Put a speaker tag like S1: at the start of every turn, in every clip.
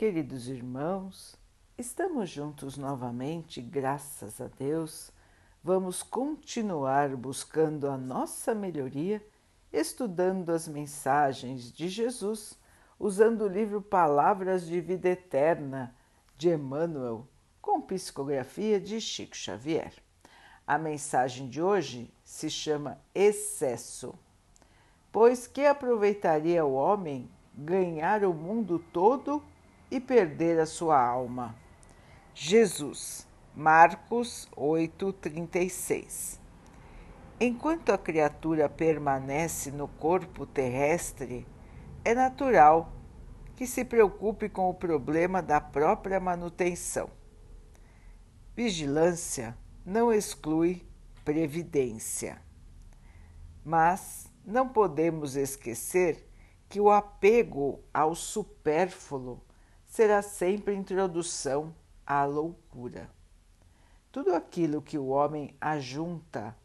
S1: Queridos irmãos, estamos juntos novamente, graças a Deus. Vamos continuar buscando a nossa melhoria, estudando as mensagens de Jesus, usando o livro Palavras de Vida Eterna de Emmanuel, com psicografia de Chico Xavier. A mensagem de hoje se chama Excesso. Pois que aproveitaria o homem ganhar o mundo todo e perder a sua alma. Jesus, Marcos 8:36. Enquanto a criatura permanece no corpo terrestre, é natural que se preocupe com o problema da própria manutenção. Vigilância não exclui previdência. Mas não podemos esquecer que o apego ao supérfluo será sempre introdução à loucura. Tudo aquilo que o homem ajunta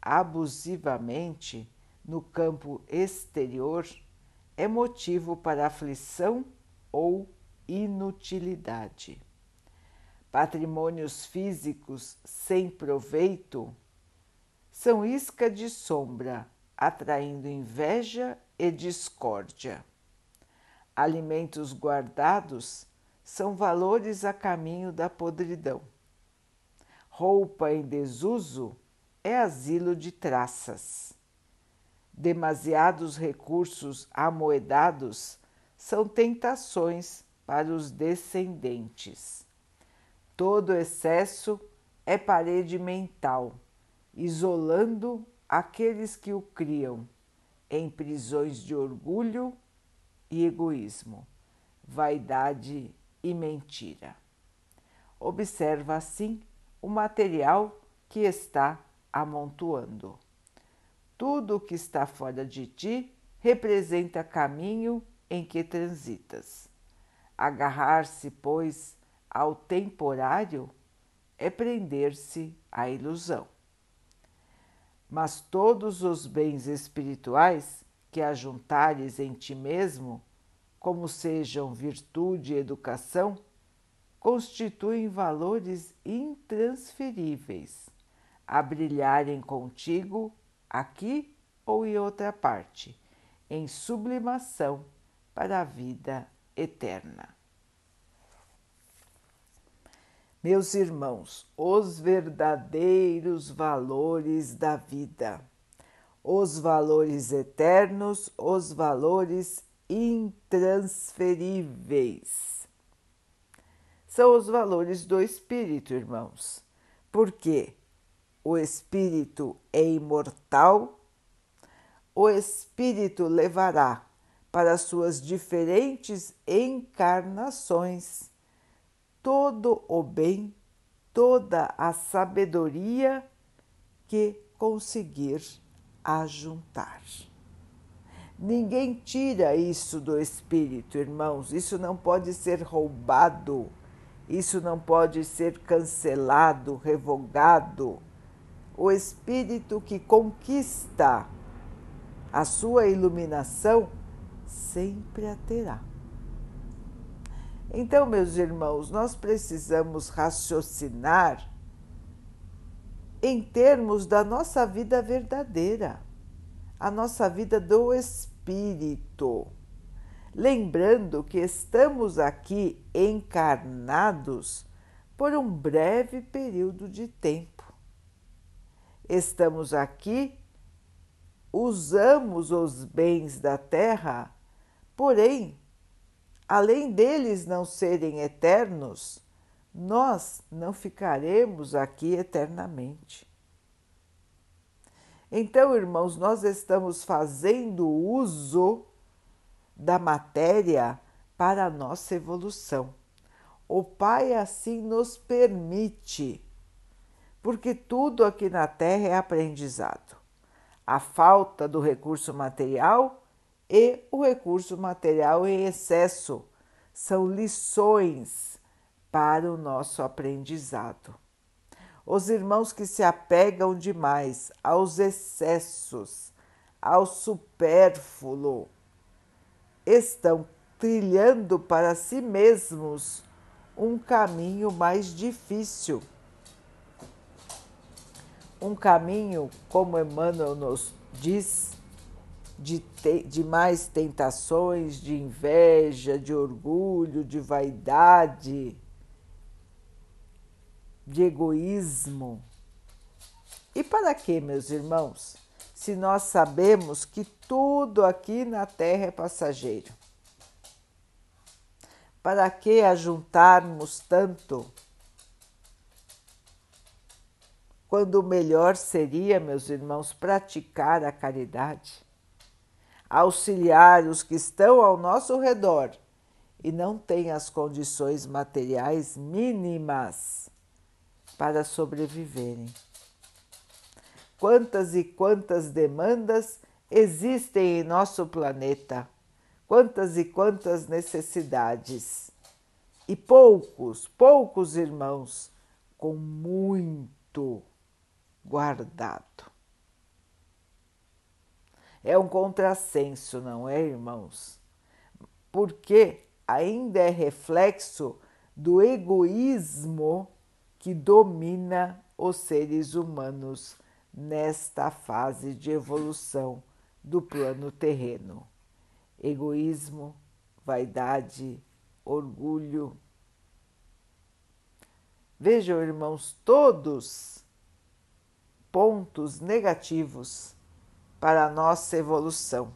S1: abusivamente no campo exterior é motivo para aflição ou inutilidade. Patrimônios físicos sem proveito são isca de sombra, atraindo inveja e discórdia alimentos guardados são valores a caminho da podridão. Roupa em desuso é asilo de traças. Demasiados recursos amoedados são tentações para os descendentes. Todo excesso é parede mental, isolando aqueles que o criam em prisões de orgulho e egoísmo, vaidade e mentira. Observa assim o material que está amontoando. Tudo o que está fora de ti representa caminho em que transitas. Agarrar-se, pois, ao temporário é prender-se à ilusão. Mas todos os bens espirituais que ajuntares em ti mesmo, como sejam virtude e educação, constituem valores intransferíveis a brilharem contigo aqui ou em outra parte, em sublimação para a vida eterna. Meus irmãos, os verdadeiros valores da vida os valores eternos, os valores intransferíveis. São os valores do espírito, irmãos, porque o espírito é imortal, o espírito levará para suas diferentes encarnações todo o bem, toda a sabedoria que conseguir ajuntar. Ninguém tira isso do espírito, irmãos. Isso não pode ser roubado, isso não pode ser cancelado, revogado. O espírito que conquista a sua iluminação sempre a terá. Então, meus irmãos, nós precisamos raciocinar em termos da nossa vida verdadeira, a nossa vida do espírito. Lembrando que estamos aqui encarnados por um breve período de tempo. Estamos aqui, usamos os bens da terra, porém, além deles não serem eternos, nós não ficaremos aqui eternamente. Então, irmãos, nós estamos fazendo uso da matéria para a nossa evolução. O Pai assim nos permite, porque tudo aqui na Terra é aprendizado. A falta do recurso material e o recurso material em excesso são lições para o nosso aprendizado. Os irmãos que se apegam demais aos excessos, ao supérfluo, estão trilhando para si mesmos um caminho mais difícil. Um caminho, como Emmanuel nos diz, de, te, de mais tentações, de inveja, de orgulho, de vaidade, de egoísmo. E para que, meus irmãos, se nós sabemos que tudo aqui na terra é passageiro? Para que ajuntarmos tanto? Quando o melhor seria, meus irmãos, praticar a caridade auxiliar os que estão ao nosso redor e não têm as condições materiais mínimas para sobreviverem. Quantas e quantas demandas existem em nosso planeta, quantas e quantas necessidades. E poucos, poucos irmãos com muito guardado. É um contrassenso, não é, irmãos? Porque ainda é reflexo do egoísmo que domina os seres humanos nesta fase de evolução do plano terreno. Egoísmo, vaidade, orgulho. Vejam, irmãos, todos pontos negativos para a nossa evolução.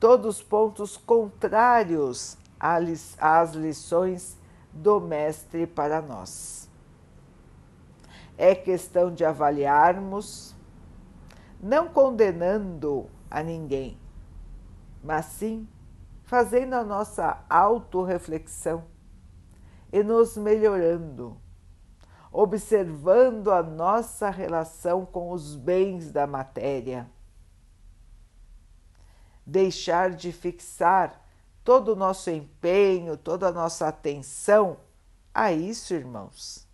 S1: Todos pontos contrários às lições do Mestre para nós. É questão de avaliarmos, não condenando a ninguém, mas sim fazendo a nossa autorreflexão e nos melhorando, observando a nossa relação com os bens da matéria deixar de fixar todo o nosso empenho, toda a nossa atenção a isso, irmãos.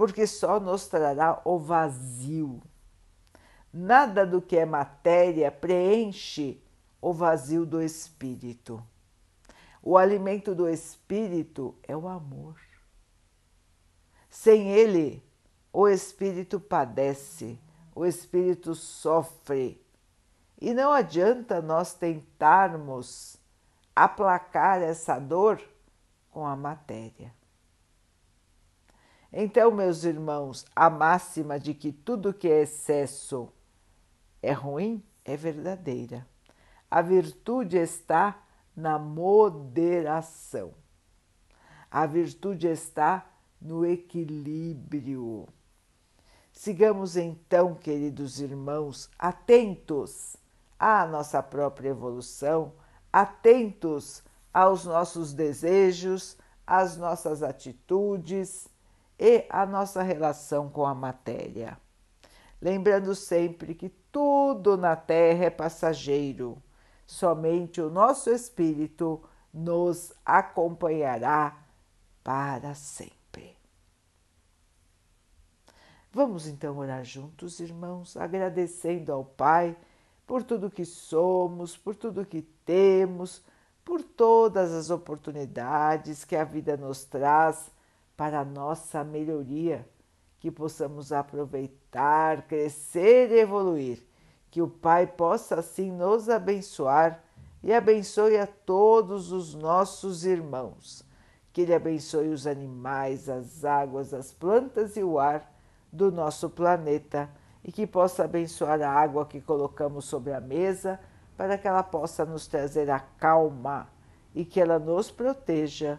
S1: Porque só nos trará o vazio. Nada do que é matéria preenche o vazio do espírito. O alimento do espírito é o amor. Sem ele, o espírito padece, o espírito sofre e não adianta nós tentarmos aplacar essa dor com a matéria. Então, meus irmãos, a máxima de que tudo que é excesso é ruim é verdadeira. A virtude está na moderação. A virtude está no equilíbrio. Sigamos então, queridos irmãos, atentos à nossa própria evolução, atentos aos nossos desejos, às nossas atitudes e à nossa relação com a matéria. Lembrando sempre que tudo na Terra é passageiro, somente o nosso espírito nos acompanhará para sempre. Vamos então orar juntos, irmãos, agradecendo ao Pai por tudo que somos, por tudo que temos, por todas as oportunidades que a vida nos traz para nossa melhoria, que possamos aproveitar, crescer e evoluir, que o Pai possa assim nos abençoar e abençoe a todos os nossos irmãos. Que Ele abençoe os animais, as águas, as plantas e o ar do nosso planeta e que possa abençoar a água que colocamos sobre a mesa, para que ela possa nos trazer a calma e que ela nos proteja